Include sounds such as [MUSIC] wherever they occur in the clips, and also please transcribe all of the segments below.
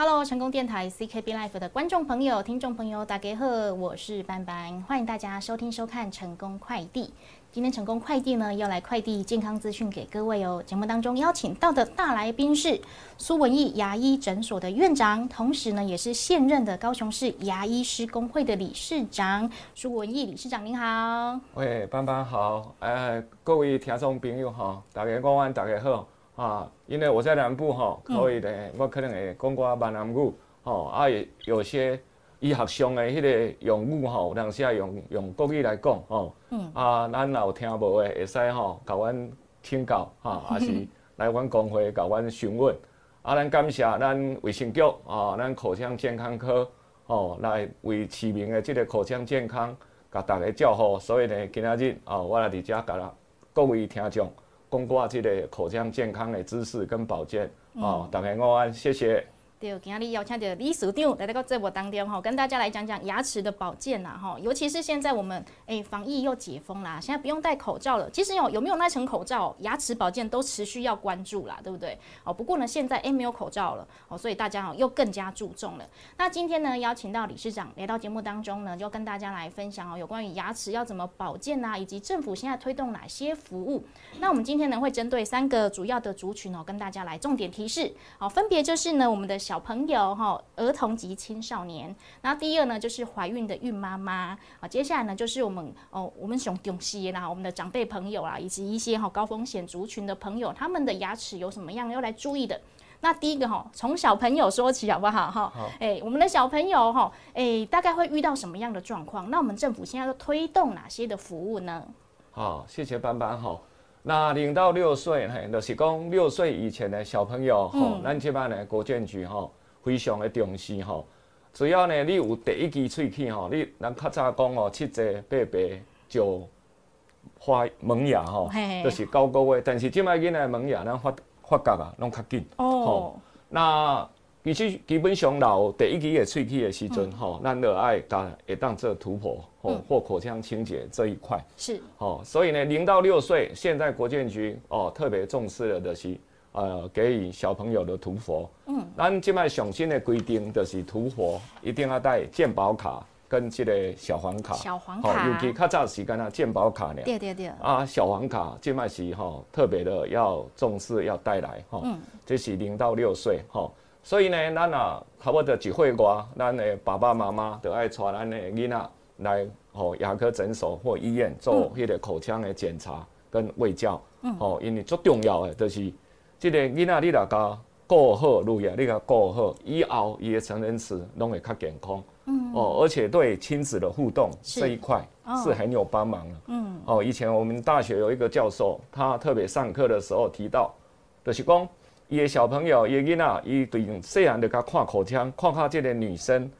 Hello，成功电台 CKB Life 的观众朋友、听众朋友，大家好，我是班班，欢迎大家收听收看成功快递。今天成功快递呢要来快递健康资讯给各位哦。节目当中邀请到的大来宾是苏文义牙医诊所的院长，同时呢也是现任的高雄市牙医师工会的理事长。苏文义理事长您好。喂，班班好，呃，各位听众朋友好，大家午安，大家好。啊，因为我在南部哈，可以咧，我可能会讲过闽南语，吼，啊，有些医学上的迄个用语吼，有当时用用国语来讲，吼，啊，咱若有听无的，会使吼，甲阮请教，哈，[LAUGHS] 也是来阮工会甲阮询问，啊，咱感谢咱卫生局，啊，咱口腔健康科，吼，来为市民的即个口腔健康，甲大家照顾，所以呢，今仔日，哦，我来伫遮甲各位听众。公挂这个口腔健康的知识跟保健，哦，大家午安，谢谢。对，今日邀请到李署长来到个节目当中哈，跟大家来讲讲牙齿的保健呐哈，尤其是现在我们哎防疫又解封啦，现在不用戴口罩了。其实有有没有那层口罩，牙齿保健都持续要关注啦，对不对？哦，不过呢，现在哎没有口罩了哦，所以大家哦又更加注重了。那今天呢，邀请到理事长来到节目当中呢，就跟大家来分享哦，有关于牙齿要怎么保健呐，以及政府现在推动哪些服务。那我们今天呢，会针对三个主要的族群哦，跟大家来重点提示。好，分别就是呢，我们的。小朋友哈，儿童及青少年。那第二呢，就是怀孕的孕妈妈啊。接下来呢，就是我们哦，我们熊东西啦，我们的长辈朋友啦，以及一些哈高风险族群的朋友，他们的牙齿有什么样要来注意的？那第一个哈，从小朋友说起好不好哈？哎，我们的小朋友哈，哎，大概会遇到什么样的状况？那我们政府现在都推动哪些的服务呢？好，谢谢班班哈。那零到六岁，嘿，就是讲六岁以前的小朋友，吼，咱即摆呢，国建局吼，非常的重视吼。只要呢，你有第一支喙齿吼，你咱较早讲哦，七岁八八就发萌芽吼，就是九个月。但是即摆囡仔萌芽咱发发觉啊，拢较紧。哦。那其实基本上老第一期的喙齿的时阵，吼，咱就爱当会当做突破，吼，或口腔清洁这一块。是。哦，所以呢，零到六岁，现在国建局哦特别重视的，就是呃给予小朋友的涂氟。嗯。咱即卖上新的规定，就是涂氟一定要带健保卡跟这个小黄卡。小黄卡。尤其较早时间啊，健保卡呢。对对对。啊，小黄卡即卖是哈特别的要重视要带来哈。嗯。这是零到六岁哈。所以呢，咱啊差不多一岁外，咱的爸爸妈妈都爱带咱的囡仔来吼牙科诊所或医院做迄个口腔的检查跟卫教。哦，因为最重要的就是这个囡仔你若甲顾好，路亚你甲顾好，以后伊的成人齿拢会较健康。嗯。哦，而且对亲子的互动这一块是很有帮忙的。嗯。哦，以前我们大学有一个教授，他特别上课的时候提到，就是讲。伊个小朋友，伊个囡仔，伊对细汉就甲看口腔，看看这个女生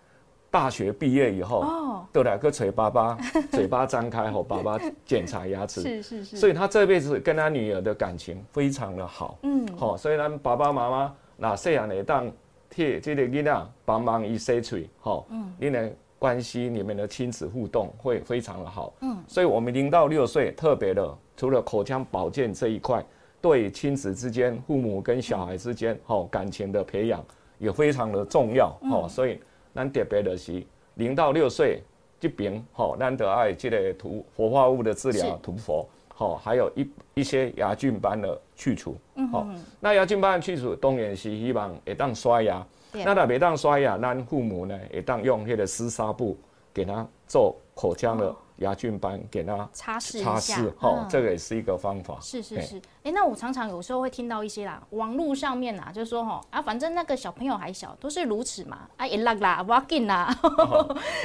大学毕业以后，都来个嘴巴巴，嘴巴张开吼，爸爸检查牙齿。是是是。所以他这辈子跟他女儿的感情非常的好。嗯。好，所以咱爸爸妈妈那细汉会当替这个囡仔帮忙伊洗嘴，吼。嗯。你的关系你们的亲子互动会非常的好。嗯。所以我们零到六岁特别的，除了口腔保健这一块。对亲子之间、父母跟小孩之间，吼感情的培养也非常的重要，吼，所以咱特别的是零到六岁这边，吼，咱得爱这个涂活化物的治疗涂氟，吼，还有一一些牙菌斑的去除，好，那牙菌斑的去除当然是希望会当刷牙，那若袂当刷牙，咱父母呢会当用迄个湿纱布给他做口腔的。牙菌斑给它擦拭擦拭，哈，这个也是一个方法。是是是，哎，那我常常有时候会听到一些啦，网络上面啊，就是说哈啊，反正那个小朋友还小，都是如此嘛，啊，一拉啦，不要紧啦，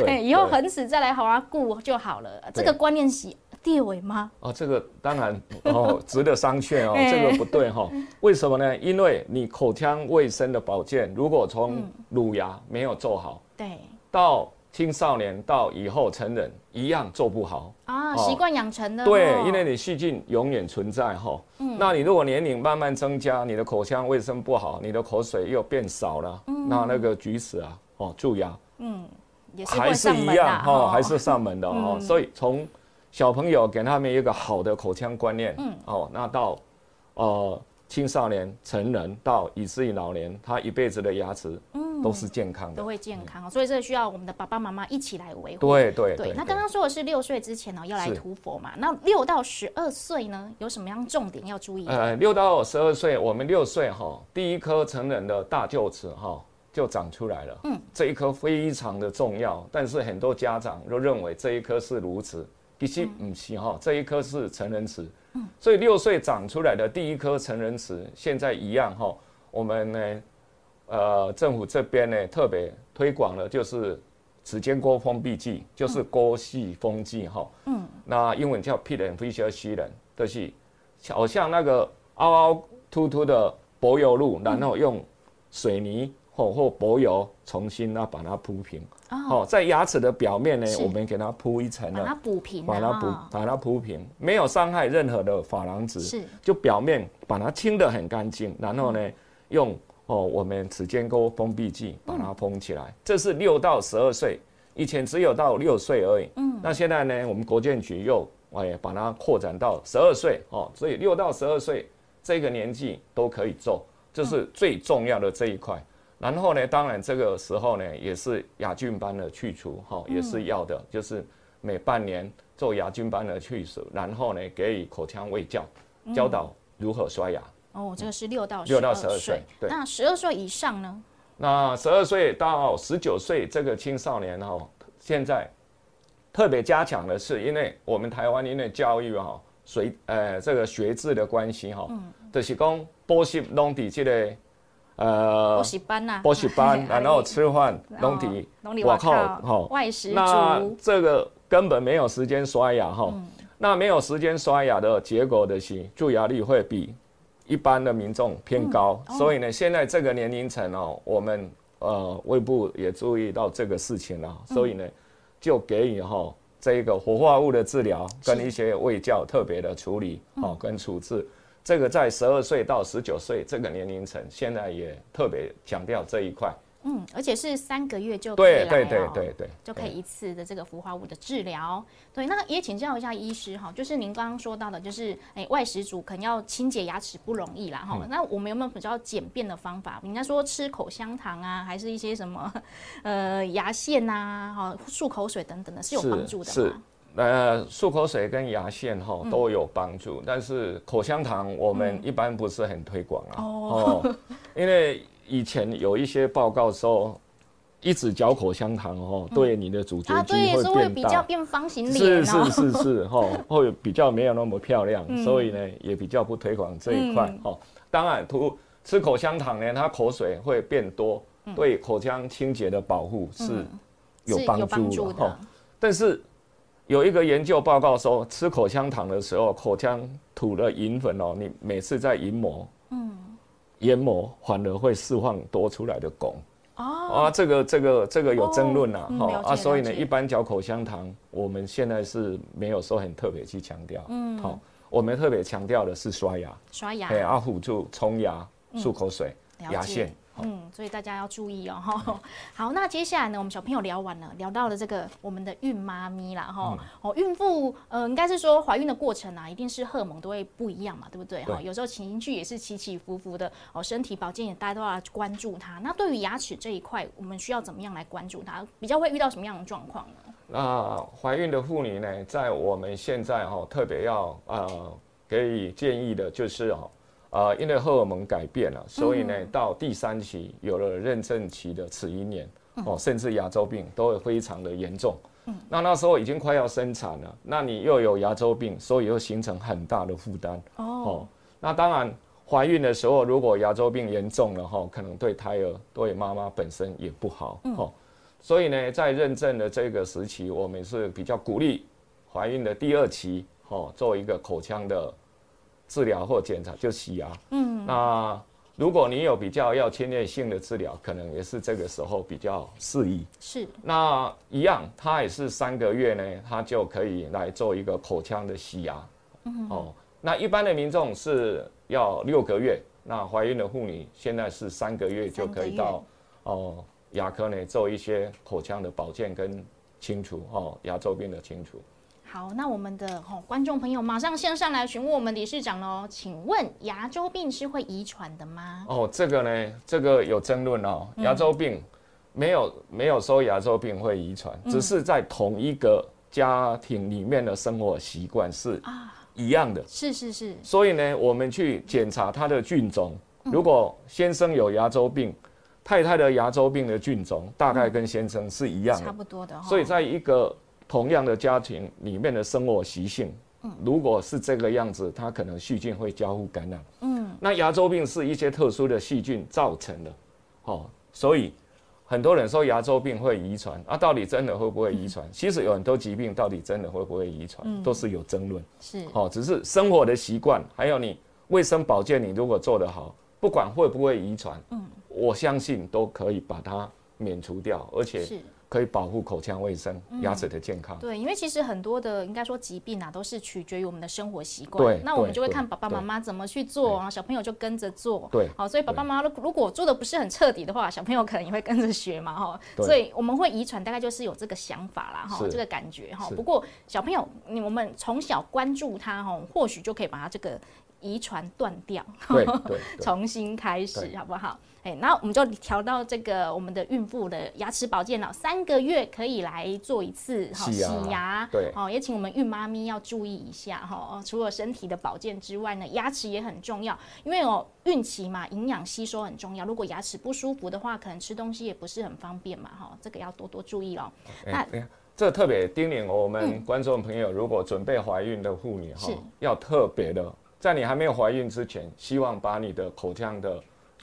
哎，[LAUGHS] 以后恒齿再来好好顾就好了。这个观念是地位吗？哦，这个当然哦，[LAUGHS] 值得商榷哦，[LAUGHS] 这个不对哈。为什么呢？因为你口腔卫生的保健，如果从乳牙没有做好，对，到。青少年到以后成人一样做不好啊，习惯养成的。对，因为你细菌永远存在哈。嗯。那你如果年龄慢慢增加，你的口腔卫生不好，你的口水又变少了，那那个龋齿啊，哦，蛀牙，嗯，还是一样哈，还是上门的哦。所以从小朋友给他们一个好的口腔观念，嗯，哦，那到呃青少年、成人到以至于老年，他一辈子的牙齿。都是健康的，都会健康，所以这需要我们的爸爸妈妈一起来维护。对对对。那刚刚说的是六岁之前呢要来涂佛嘛？那六到十二岁呢有什么样重点要注意？呃，六到十二岁，我们六岁哈，第一颗成人的大臼齿哈就长出来了。嗯，这一颗非常的重要，但是很多家长都认为这一颗是如此，其实不是哈，这一颗是成人齿。嗯，所以六岁长出来的第一颗成人齿，现在一样哈，我们呢。呃，政府这边呢特别推广了，就是指尖沟封闭剂，就是沟系封剂哈。嗯。那英文叫 Pit and Fissure Sealant，就是好像那个凹凹凸凸的柏油路，然后用水泥或或柏油重新啊把它铺平。哦。在牙齿的表面呢，我们给它铺一层把它补平。把它补，把它铺平，没有伤害任何的珐琅质。是。就表面把它清得很干净，然后呢用。哦，我们齿间沟封闭剂把它封起来，这是六到十二岁，以前只有到六岁而已。嗯，那现在呢，我们国建局又哎把它扩展到十二岁哦，所以六到十二岁这个年纪都可以做，这是最重要的这一块。然后呢，当然这个时候呢，也是牙菌斑的去除哈，也是要的，就是每半年做牙菌斑的去除，然后呢给予口腔卫教，教导如何刷牙。哦，这个是六到六到十二岁，对。那十二岁以上呢？那十二岁到十九岁这个青少年哈，现在特别加强的是，因为我们台湾因为教育哈，随呃这个学制的关系哈，嗯，就是讲补习弄底这个呃补习班呐，补习班，[LAUGHS] 然后吃饭弄底，我靠哈，外食那这个根本没有时间刷牙哈，那没有时间刷牙的结果的是蛀牙率会比。一般的民众偏高，所以呢，现在这个年龄层哦，我们呃胃部也注意到这个事情了，所以呢，就给予哈这一个活化物的治疗跟一些胃教特别的处理哦跟处置，这个在十二岁到十九岁这个年龄层，现在也特别强调这一块。嗯，而且是三个月就可以来对对对对，就可以一次的这个氟化物的治疗。对，那也请教一下医师哈，就是您刚刚说到的，就是哎外食族可能要清洁牙齿不容易啦哈。那我们有没有比较简便的方法？人家说吃口香糖啊，还是一些什么 [LAUGHS] 呃牙线呐，哈漱口水等等的，是有帮助的吗？是，呃漱口水跟牙线哈都有帮助，但是口香糖我们一般不是很推广啊。哦，因为。以前有一些报告说，一直嚼口香糖哦，对你的主角肌会变大，变方形脸，是是是是哈，[LAUGHS] 会比较没有那么漂亮，所以呢也比较不推广这一块哈。当然，涂吃口香糖呢，它口水会变多，对口腔清洁的保护是有帮助的哈。但是有一个研究报告说，吃口香糖的时候，口腔吐了银粉哦，你每次在银膜，嗯。研磨反而会释放多出来的汞。哦。啊，这个这个这个有争论呐，哈啊，所以呢，一般嚼口香糖，我们现在是没有说很特别去强调，嗯，好，我们特别强调的是刷牙，刷牙，对啊，辅助冲牙、漱口水、牙线。嗯，所以大家要注意哦。好，那接下来呢，我们小朋友聊完了，聊到了这个我们的孕妈咪啦，哈。哦，孕妇，呃，应该是说怀孕的过程啊，一定是荷尔蒙都会不一样嘛，对不对？哈，有时候情绪也是起起伏伏的。哦，身体保健也大家都要关注它。那对于牙齿这一块，我们需要怎么样来关注它？比较会遇到什么样的状况呢？那怀孕的妇女呢，在我们现在哈，特别要呃给予建议的就是哦。啊，因为荷尔蒙改变了，所以呢，到第三期有了妊娠期的齿龈炎哦，甚至牙周病都会非常的严重。嗯，那那时候已经快要生产了，那你又有牙周病，所以又形成很大的负担。哦，那当然怀孕的时候如果牙周病严重了哈，可能对胎儿、对妈妈本身也不好。哦，所以呢，在认证的这个时期，我们是比较鼓励怀孕的第二期，哦，做一个口腔的。治疗或检查就洗牙，嗯，那如果你有比较要侵略性的治疗，可能也是这个时候比较适宜。是，那一样，它也是三个月呢，它就可以来做一个口腔的洗牙。嗯，哦，那一般的民众是要六个月，那怀孕的妇女现在是三个月就可以到哦牙科呢做一些口腔的保健跟清除哦牙周病的清除。好，那我们的吼观众朋友马上线上来询问我们理事长喽，请问牙周病是会遗传的吗？哦，这个呢，这个有争论哦。牙周病没有没有说牙周病会遗传，只是在同一个家庭里面的生活习惯是一样的。是是是。所以呢，我们去检查他的菌种，如果先生有牙周病，太太的牙周病的菌种大概跟先生是一样的，差不多的。所以在一个同样的家庭里面的生活习性，如果是这个样子，它可能细菌会交互感染。嗯，那牙周病是一些特殊的细菌造成的，哦，所以很多人说牙周病会遗传，啊，到底真的会不会遗传？其实有很多疾病到底真的会不会遗传，都是有争论。是，哦，只是生活的习惯，还有你卫生保健，你如果做得好，不管会不会遗传，嗯。我相信都可以把它免除掉，而且可以保护口腔卫生、牙齿的健康。对，因为其实很多的应该说疾病啊，都是取决于我们的生活习惯。对，那我们就会看爸爸妈妈怎么去做，然后小朋友就跟着做。对，好，所以爸爸妈妈如果做的不是很彻底的话，小朋友可能也会跟着学嘛，哈。所以我们会遗传，大概就是有这个想法啦，哈，这个感觉哈。不过小朋友，你我们从小关注他，哈，或许就可以把他这个遗传断掉，对 [LAUGHS] 对，重新开始，好不好？哎，那我们就调到这个我们的孕妇的牙齿保健了，三个月可以来做一次哈洗牙，对，哦，也请我们孕妈咪要注意一下哈。除了身体的保健之外呢，牙齿也很重要，因为哦孕期嘛，营养吸收很重要。如果牙齿不舒服的话，可能吃东西也不是很方便嘛哈，这个要多多注意哦。那这特别叮咛我们观众朋友，如果准备怀孕的妇女哈，要特别的，在你还没有怀孕之前，希望把你的口腔的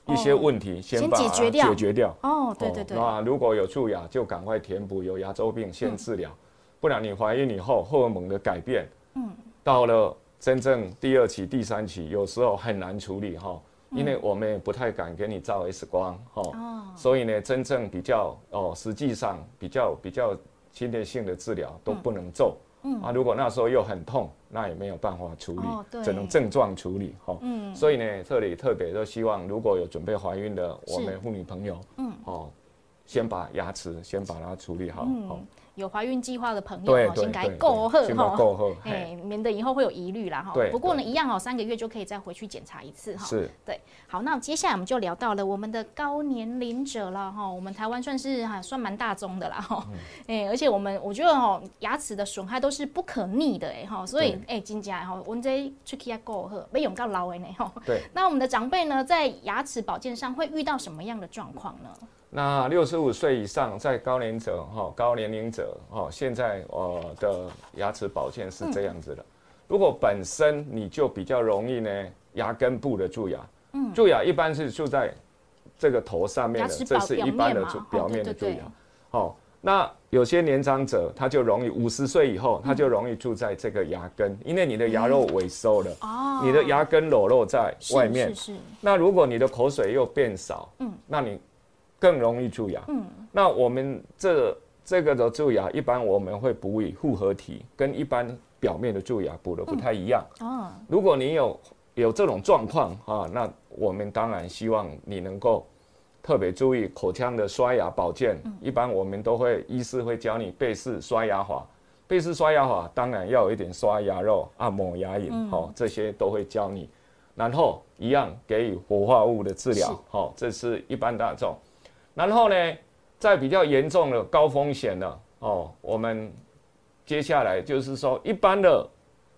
一些问题先把它解决掉哦，对对对。那如果有蛀牙，就赶快填补；有牙周病，先治疗。不然你怀孕以后，荷尔蒙的改变，嗯，到了真正第二期、第三期，有时候很难处理哈，因为我们也不太敢给你照 X 光哈。哦。所以呢，真正比较哦，实际上比较比较侵略性的治疗都不能做。嗯啊，如果那时候又很痛，那也没有办法处理，只能症状处理哈。嗯，所以呢，这里特别都希望，如果有准备怀孕的我们妇女朋友，嗯，哦，先把牙齿先把它处理好。嗯。有怀孕计划的朋友，先该够喝哈，够喝哎，免得以后会有疑虑啦哈。不过呢，一样哦，三个月就可以再回去检查一次哈。是。对，好，那接下来我们就聊到了我们的高年龄者了哈。我们台湾算是哈算蛮大宗的啦哈。哎，而且我们我觉得哦，牙齿的损害都是不可逆的哎哈，所以哎，金家哈，我们这出去要够喝，没用到老的呢哈。对。那我们的长辈呢，在牙齿保健上会遇到什么样的状况呢？那六十五岁以上，在高龄者哈，高年龄者哈，现在我的牙齿保健是这样子的。如果本身你就比较容易呢，牙根部的蛀牙，嗯，蛀牙一般是蛀在这个头上面的，这是一般的表面的蛀牙。好，那有些年长者他就容易五十岁以后，他就容易蛀在这个牙根，因为你的牙肉萎缩了，哦，你的牙根裸露在外面。是是。那如果你的口水又变少，嗯，那你。更容易蛀牙。嗯，那我们这这个的蛀牙，一般我们会补以复合体，跟一般表面的蛀牙补的不太一样。哦，如果你有有这种状况啊，那我们当然希望你能够特别注意口腔的刷牙保健。一般我们都会医师会教你背式刷牙法，背式刷牙法当然要有一点刷牙肉、按摩牙龈，哦，这些都会教你。然后一样给予活化物的治疗，好，这是一般大众。然后呢，在比较严重的高风险的哦，我们接下来就是说，一般的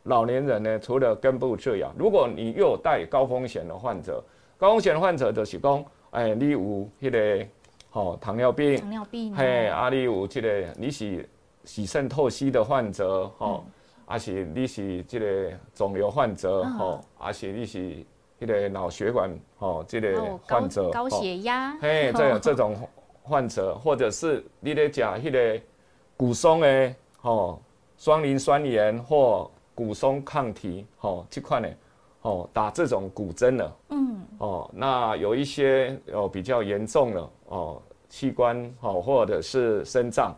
老年人呢，除了根部治疗，如果你又带高风险的患者，高风险患者就是讲，哎，你有迄个哦糖尿病，糖尿病，嘿，啊，你有这个你是洗肾透析的患者，吼，还是你是这个肿瘤患者，吼，还是你是。这个脑血管哦，这个患者高血压，嘿，这 [LAUGHS] 这种患者，或者是你咧讲迄个骨松的哦，双磷酸盐或骨松抗体哦，这块呢哦，打这种骨针了，嗯，哦，那有一些哦比较严重了哦，器官哦或者是肾脏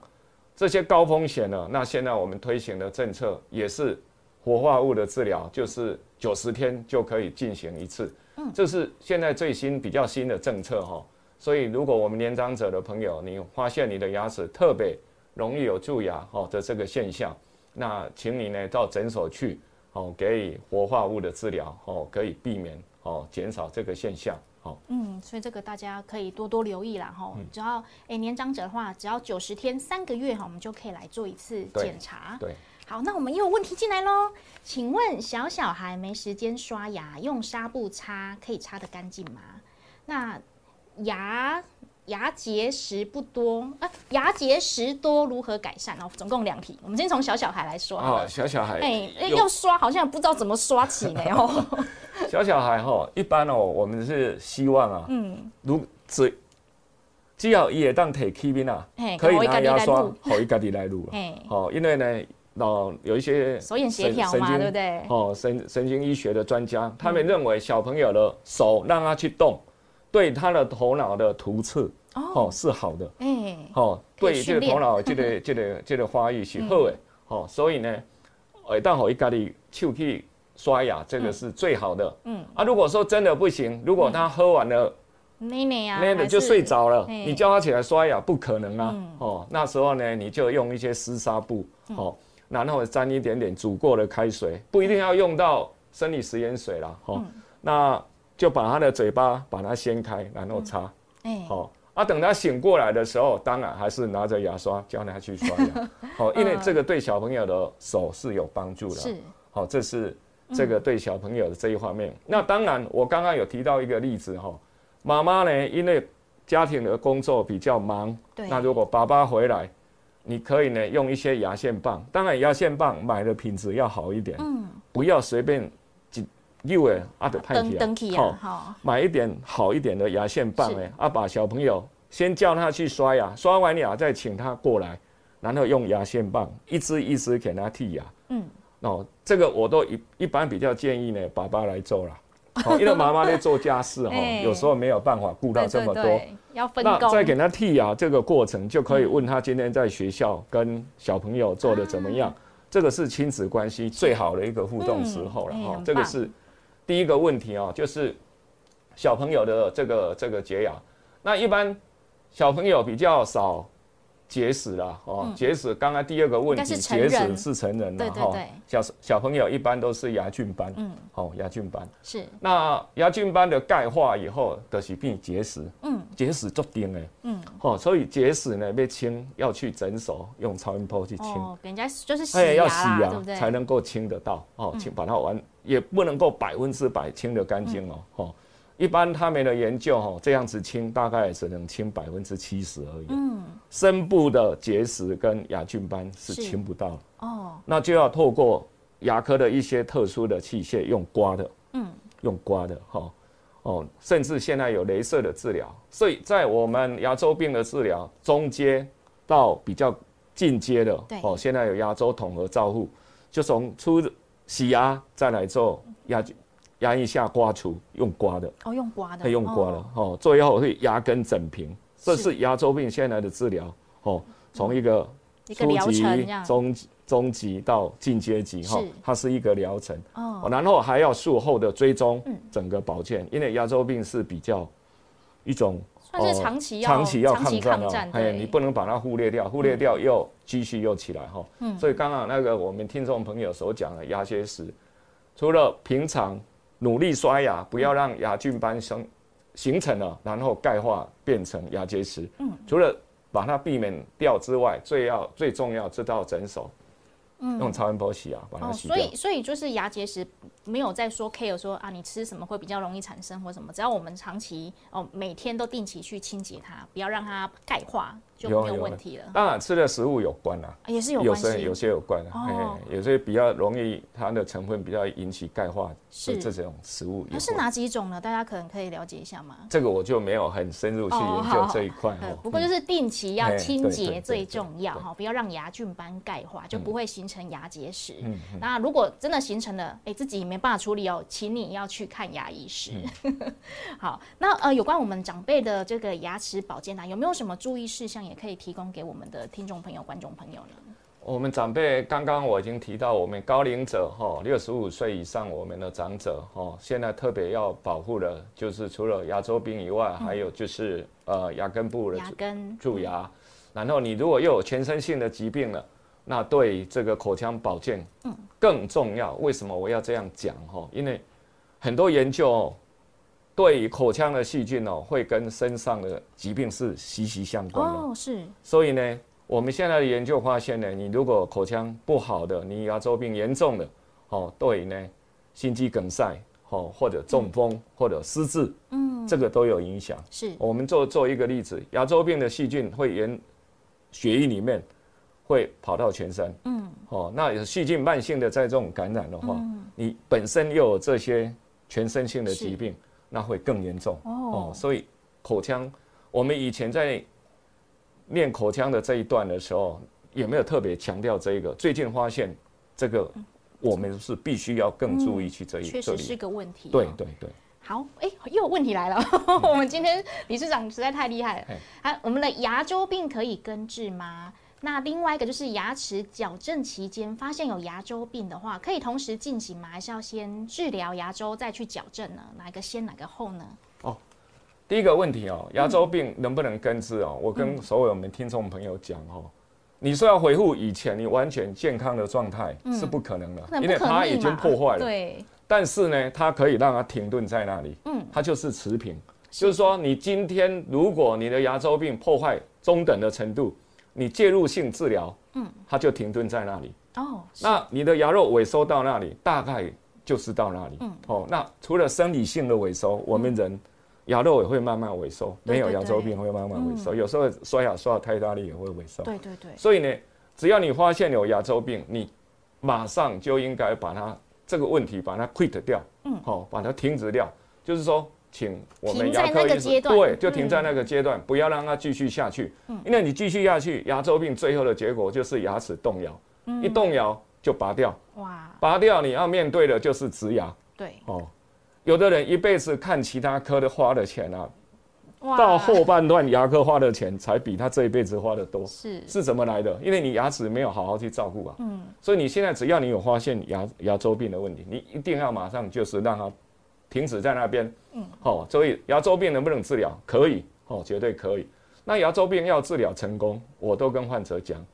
这些高风险的，那现在我们推行的政策也是活化物的治疗，就是。九十天就可以进行一次，嗯，这是现在最新比较新的政策哈。所以，如果我们年长者的朋友，你发现你的牙齿特别容易有蛀牙哦的这个现象，那请你呢到诊所去，哦，给予活化物的治疗，哦，可以避免哦减少这个现象。好，嗯，所以这个大家可以多多留意啦，哈。只要哎年长者的话，只要九十天三个月哈，我们就可以来做一次检查。对，好，那我们又有问题进来喽，请问小小孩没时间刷牙，用纱布擦可以擦得干净吗？那牙牙结石不多啊，牙结石多如何改善？哦，总共两题，我们先从小小孩来说。哦，小小孩，哎，要刷好像不知道怎么刷起呢哦。[LAUGHS] 小小孩哈，一般哦，我们是希望啊，嗯，如只只要也当提起边啊，可以拿牙刷，好一家己来录了。[LAUGHS] 哦，因为呢，哦，有一些手眼协调嘛，对不对？哦，神神经医学的专家，他们认为小朋友的手让他去动。对他的头脑的突刺哦。是好的，哎，哦，对这个头脑这个这个这个发育是好的，哦，所以呢，哎，但好一家里手去刷牙，这个是最好的，嗯。啊，如果说真的不行，如果他喝完了奶奶啊，奶奶就睡着了，你叫他起来刷牙不可能啊，哦，那时候呢，你就用一些湿纱布，哦，然后沾一点点煮过的开水，不一定要用到生理食盐水了，哦，那。就把他的嘴巴把它掀开，然后擦，哎，好啊。等他醒过来的时候，当然还是拿着牙刷教他去刷牙，[LAUGHS] 好，因为这个对小朋友的手是有帮助的，是，好，这是这个对小朋友的这一方面。那当然，我刚刚有提到一个例子哈，妈妈呢，因为家庭的工作比较忙，那如果爸爸回来，你可以呢用一些牙线棒，当然牙线棒买的品质要好一点，嗯，不要随便。六诶，啊，的派去啊，好，买一点好一点的牙线棒诶，啊，把小朋友先叫他去刷牙，刷完牙再请他过来，然后用牙线棒一支一支给他剔牙。嗯，哦，这个我都一一般比较建议呢，爸爸来做了，哦，因为妈妈在做家事哈，[LAUGHS] 有时候没有办法顾到这么多，要分那再给他剔牙这个过程，就可以问他今天在学校跟小朋友做的怎么样，这个是亲子关系最好的一个互动时候了哈，这个是。第一个问题哦，就是小朋友的这个这个洁牙，那一般小朋友比较少结石啦，哦，结石。刚刚第二个问题，结石是成人的哈，小小朋友一般都是牙菌斑，嗯，哦，牙菌斑。是。那牙菌斑的钙化以后的是变结石，嗯，结石足定的，嗯，好，所以结石呢被清要去诊所用超音波去清，哦，人家就是洗牙？才能够清得到，哦，清把它完。也不能够百分之百清的干净哦，哈，一般他们的研究哈，这样子清大概只能清百分之七十而已。嗯，深部的结石跟牙菌斑是清不到哦，那就要透过牙科的一些特殊的器械，用刮的，嗯，用刮的哈，哦，甚至现在有镭射的治疗，所以在我们牙周病的治疗中阶到比较进阶的，哦，现在有牙周统合照护，就从出。洗牙再来做牙牙一下刮除，用刮的哦，用刮的，可以用刮的哦。最后是牙根整平，这是牙周病现在的治疗哦。从一个初级、中中级到进阶级哈，它是一个疗程哦。然后还要术后的追踪，整个保健，因为牙周病是比较一种。但是长期要长期要抗战哦，哎，你不能把它忽略掉，忽略掉又继续又起来哈。嗯，所以刚刚那个我们听众朋友所讲的牙结石，除了平常努力刷牙，不要让牙菌斑生形成了，然后钙化变成牙结石。嗯，除了把它避免掉之外，最要最重要，这道诊所。用超音波洗牙，把它洗掉。所以，所以就是牙结石没有在说 care 说啊，你吃什么会比较容易产生或什么？只要我们长期哦，每天都定期去清洁它，不要让它钙化。就没有问题了。当然，吃的食物有关啦，也是有有些有些有关的，哎，有些比较容易，它的成分比较引起钙化，是这种食物。它是哪几种呢？大家可能可以了解一下吗？这个我就没有很深入去研究这一块。不过就是定期要清洁最重要哈，不要让牙菌斑钙化，就不会形成牙结石。那如果真的形成了，哎，自己没办法处理哦，请你要去看牙医师。[LAUGHS] 好，那呃，有关我们长辈的这个牙齿保健啊，有没有什么注意事项？也可以提供给我们的听众朋友、观众朋友呢。我们长辈刚刚我已经提到，我们高龄者哈，六十五岁以上我们的长者哈，现在特别要保护的，就是除了牙周病以外，还有就是呃牙根部的牙根蛀牙。然后你如果又有全身性的疾病了，那对这个口腔保健嗯更重要。为什么我要这样讲哈？因为很多研究对于口腔的细菌哦，会跟身上的疾病是息息相关的。哦，是，所以呢，我们现在的研究发现呢，你如果口腔不好的，你牙周病严重的，哦，对呢，心肌梗塞，哦，或者中风，或者失智，嗯，这个都有影响。是，我们做做一个例子，牙周病的细菌会沿血液里面会跑到全身，嗯，哦，那有细菌慢性的在这种感染的话，你本身又有这些全身性的疾病。那会更严重哦，所以口腔，我们以前在练口腔的这一段的时候，也没有特别强调这一个？最近发现这个，我们是必须要更注意去这一，确实是个问题。对对对。好，哎，又有问题来了。[LAUGHS] 我们今天理事长实在太厉害了。啊，我们的牙周病可以根治吗？那另外一个就是牙齿矫正期间发现有牙周病的话，可以同时进行吗？还是要先治疗牙周再去矫正呢？哪个先，哪个后呢？哦，第一个问题哦，牙周病能不能根治哦？我跟所有我们听众朋友讲哦，你说要恢复以前你完全健康的状态是不可能的，因为它已经破坏了。对。但是呢，它可以让它停顿在那里。嗯。它就是持平，就是说你今天如果你的牙周病破坏中等的程度。你介入性治疗，嗯，它就停顿在那里。哦，那你的牙肉萎缩到那里，大概就是到那里。嗯，哦，那除了生理性的萎缩，我们人牙肉也会慢慢萎缩。没有牙周病会慢慢萎缩，有时候刷牙刷太大力也会萎缩。对对对。所以呢，只要你发现有牙周病，你马上就应该把它这个问题把它 quit 掉。嗯，好，把它停止掉，就是说。请我们牙科医生对，就停在那个阶段，不要让它继续下去。嗯，因为你继续下去，牙周病最后的结果就是牙齿动摇，一动摇就拔掉。哇，拔掉你要面对的就是植牙。对，哦，有的人一辈子看其他科的花的钱啊，到后半段牙科花的钱才比他这一辈子花的多。是，是怎么来的？因为你牙齿没有好好去照顾啊。嗯，所以你现在只要你有发现牙牙周病的问题，你一定要马上就是让它。停止在那边，嗯，好，所以牙周病能不能治疗？可以，哦，绝对可以。那牙周病要治疗成功，我都跟患者讲，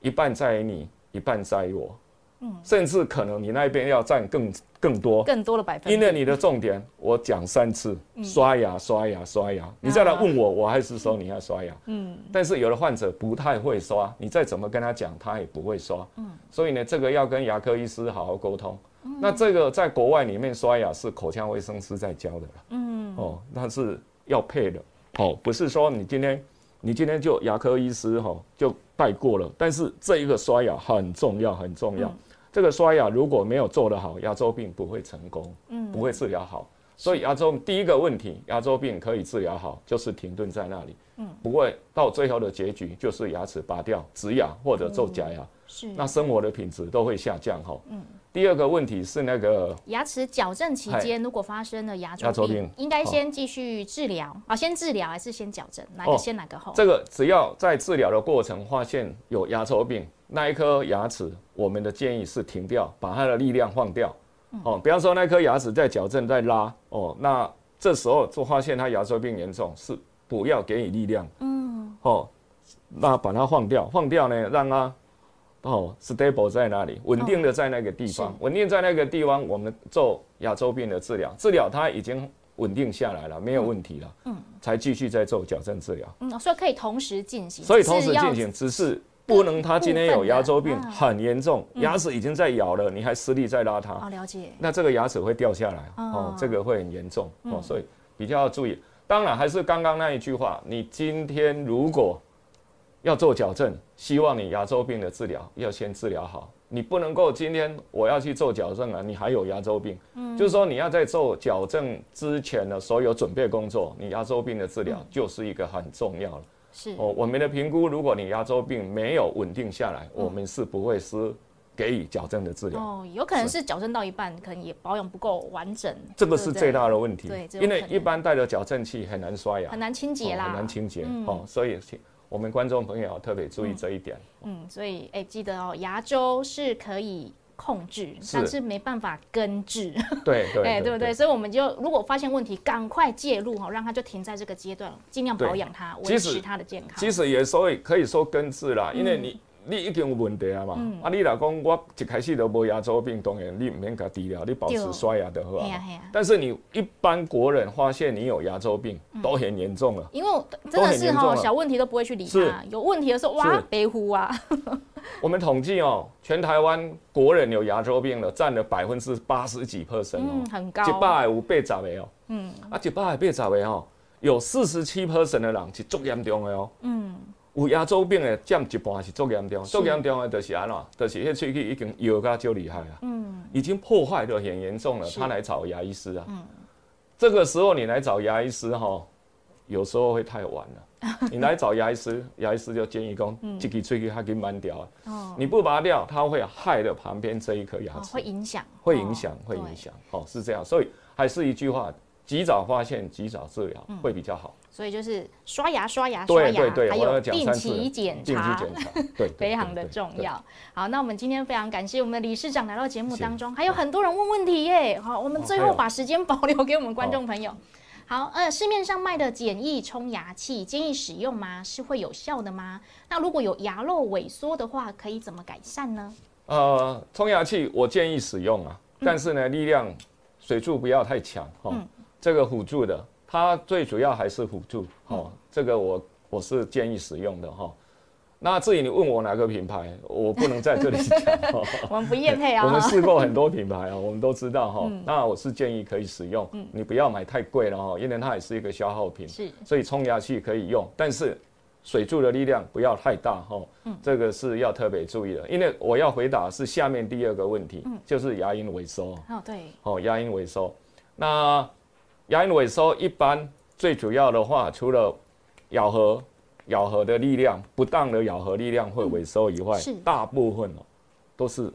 一半在于你，一半在于我，嗯，甚至可能你那边要占更更多，更多的百分。因为你的重点，我讲三次，刷牙，刷牙，刷牙。你再来问我，我还是说你要刷牙，嗯。但是有的患者不太会刷，你再怎么跟他讲，他也不会刷，嗯。所以呢，这个要跟牙科医师好好沟通。那这个在国外里面刷牙是口腔卫生师在教的嗯，哦，那是要配的，哦，不是说你今天你今天就牙科医师哈就带过了，但是这一个刷牙很重要很重要，这个刷牙如果没有做得好，牙周病不会成功，嗯，不会治疗好，所以牙周第一个问题，牙周病可以治疗好，就是停顿在那里，嗯，不会到最后的结局就是牙齿拔掉植牙或者做假牙，是，那生活的品质都会下降哈，嗯。第二个问题是那个牙齿矫正期间，如果发生了牙周病，应该先继续治疗啊？先治疗还是先矫正？哪个先哪个后？这个只要在治疗的过程发现有牙周病，那一颗牙齿，我们的建议是停掉，把它的力量放掉。哦，比方说那颗牙齿在矫正在拉，哦，那这时候就发现它牙周病严重，是不要给予力量。嗯，哦，那把它放掉，放掉呢，让它。哦，stable 在哪里？稳定的在那个地方，稳定在那个地方，我们做牙周病的治疗，治疗它已经稳定下来了，没有问题了，嗯，才继续在做矫正治疗。嗯，所以可以同时进行。所以同时进行，只是不能他今天有牙周病很严重，牙齿已经在咬了，你还施力在拉它。哦，了解。那这个牙齿会掉下来，哦，这个会很严重，哦，所以比较要注意。当然还是刚刚那一句话，你今天如果。要做矫正，希望你牙周病的治疗要先治疗好。你不能够今天我要去做矫正了，你还有牙周病，嗯，就是说你要在做矫正之前的所有准备工作，你牙周病的治疗就是一个很重要了。是哦，我们的评估，如果你牙周病没有稳定下来，我们是不会是给予矫正的治疗。哦，有可能是矫正到一半，可能也保养不够完整。这个是最大的问题。对，因为一般带着矫正器很难刷牙，很难清洁啦，很难清洁。哦，所以。我们观众朋友要特别注意这一点。嗯，所以哎，记得哦，牙周是可以控制，但是没办法根治。对 [LAUGHS] 对，哎，对不对？所以我们就如果发现问题，赶快介入哈，让它就停在这个阶段，尽量保养它，维持它的健康。其实也所以可以说根治啦，因为你你已经有问题啊嘛，啊，你若讲我一开始都无牙周病，当然你唔免甲治疗，你保持刷牙就好啊。但是你一般国人发现你有牙周病，都很严重了。因为真的是哈，小问题都不会去理它，有问题的时候哇，悲呼啊。[LAUGHS] 我们统计哦，全台湾国人有牙周病的占了百分之八十几 percent 哦，很高。一百五倍十个哦，嗯，啊，一百倍十个哦，有四十七 percent 的人是足严重的哦，嗯。有牙周病的占一半是足严重，足严重的就是安怎，就是迄喙齿已经摇甲足厉害啊，嗯，已经破坏的很严重了，他来找牙医师啊，嗯，这个时候你来找牙医师哈，有时候会太晚了，[LAUGHS] 你来找牙医师，牙医师就建议讲，这个喙齿它给慢掉，哦，你不拔掉，它会害了旁边这一颗牙齿，会影响，会影响，会影响，哦，是这样，所以还是一句话，及早发现，及早治疗会比较好。所以就是刷牙、刷牙、刷牙，还有定期检查，对，[LAUGHS] 非常的重要。好，那我们今天非常感谢我们的理事长来到节目当中，还有很多人问问题耶。好，我们最后把时间保留给我们观众朋友。好，呃，市面上卖的简易冲牙器建议使用吗？是会有效的吗？那如果有牙肉萎缩的话，可以怎么改善呢？呃，冲牙器我建议使用啊，但是呢，力量水柱不要太强哈，这个辅助的。它最主要还是辅助，哦，这个我我是建议使用的哈。那至于你问我哪个品牌，我不能在这里讲。[LAUGHS] 我们不业配啊。[LAUGHS] 我们试过很多品牌啊，我们都知道哈。那我是建议可以使用，你不要买太贵了哈，因为它也是一个消耗品。是。所以冲牙器可以用，但是水柱的力量不要太大哈。嗯。这个是要特别注意的，因为我要回答是下面第二个问题，就是牙龈萎缩。哦，对。哦，牙龈萎缩，那。牙龈萎缩一般最主要的话，除了咬合、咬合的力量不当的咬合力量会萎缩以外，大部分哦都是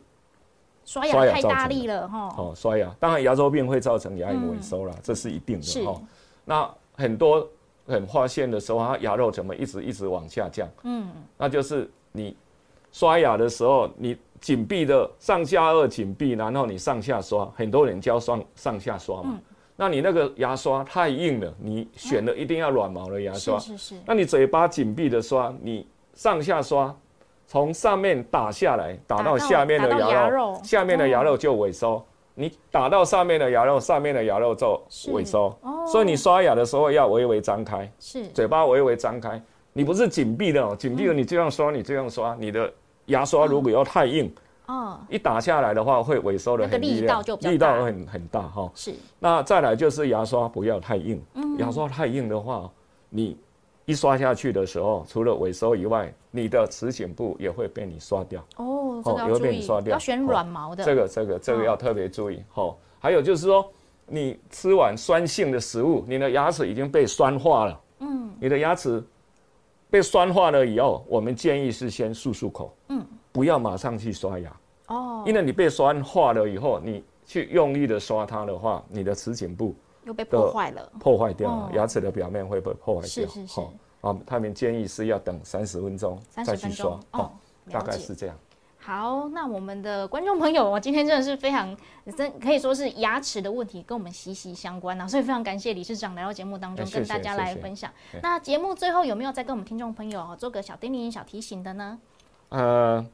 刷牙太大力了哈。哦，刷牙，当然牙周病会造成牙龈萎缩了，这是一定的哈。那很多很发现的时候，它牙肉怎么一直一直往下降？嗯，那就是你刷牙的时候，你紧闭的上下颚紧闭，然后你上下刷，很多人教上上下刷嘛。那你那个牙刷太硬了，你选的一定要软毛的牙刷。是是是。那你嘴巴紧闭的刷，你上下刷，从上面打下来，打到下面的牙肉，下面的牙肉就萎缩。你打到上面的牙肉，上面的牙肉就萎缩。哦。所以你刷牙的时候要微微张开。是。嘴巴微微张开，你不是紧闭的哦，紧闭的你这样刷，你这样刷，你的牙刷如果要太硬。哦，一打下来的话会萎缩的很力道就力道很很大哈。是。那再来就是牙刷不要太硬，牙刷太硬的话，你一刷下去的时候，除了萎缩以外，你的齿颈部也会被你刷掉。哦，这个要注意。要选软毛的。这个这个这个要特别注意哈。还有就是说，你吃完酸性的食物，你的牙齿已经被酸化了。嗯。你的牙齿被酸化了以后，我们建议是先漱漱口。嗯。不要马上去刷牙哦，因为你被酸化了以后，你去用力的刷它的话，你的齿颈部又被破坏了，破坏掉了，牙齿的表面会被破坏掉。是是是。啊，他们建议是要等三十分钟再去刷，哦，大概是这样。好，那我们的观众朋友，[LAUGHS] 我今天真的是非常真，可以说是牙齿的问题跟我们息息相关啊，所以非常感谢理事长来到节目当中跟大家来分享。那节目最后有没有再跟我们听众朋友做个小叮咛、小提醒的呢？呃。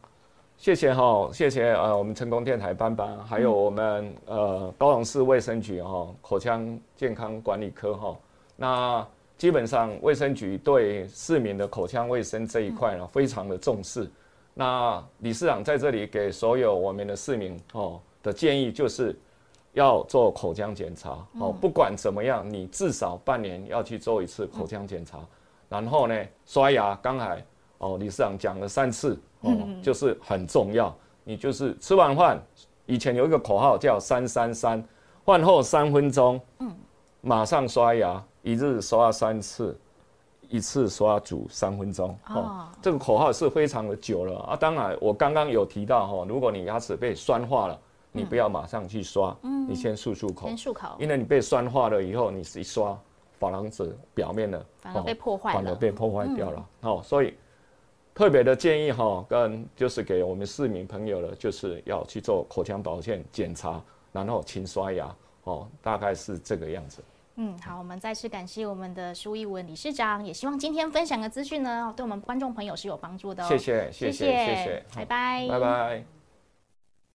谢谢哈，谢谢呃，我们成功电台班班，还有我们呃高雄市卫生局哈口腔健康管理科哈。那基本上卫生局对市民的口腔卫生这一块呢，非常的重视。那理事长在这里给所有我们的市民哦的建议，就是要做口腔检查哦，不管怎么样，你至少半年要去做一次口腔检查。然后呢，刷牙，刚才哦理事长讲了三次。哦，就是很重要。你就是吃完饭，以前有一个口号叫“三三三”，饭后三分钟，嗯，马上刷牙，一日刷三次，一次刷足三分钟。哦，这个口号是非常的久了啊。当然，我刚刚有提到哈，如果你牙齿被酸化了，你不要马上去刷，嗯，你先漱漱口，先漱口，因为你被酸化了以后，你一刷，珐琅质表面的反而被破坏了，反而被破坏掉了。哦，所以。特别的建议哈，跟就是给我们市民朋友了，就是要去做口腔保健检查，然后勤刷牙哦，大概是这个样子。嗯，好，我们再次感谢我们的苏一文理事长，也希望今天分享的资讯呢，对我们观众朋友是有帮助的哦。谢谢，谢谢，谢谢，拜拜，拜拜。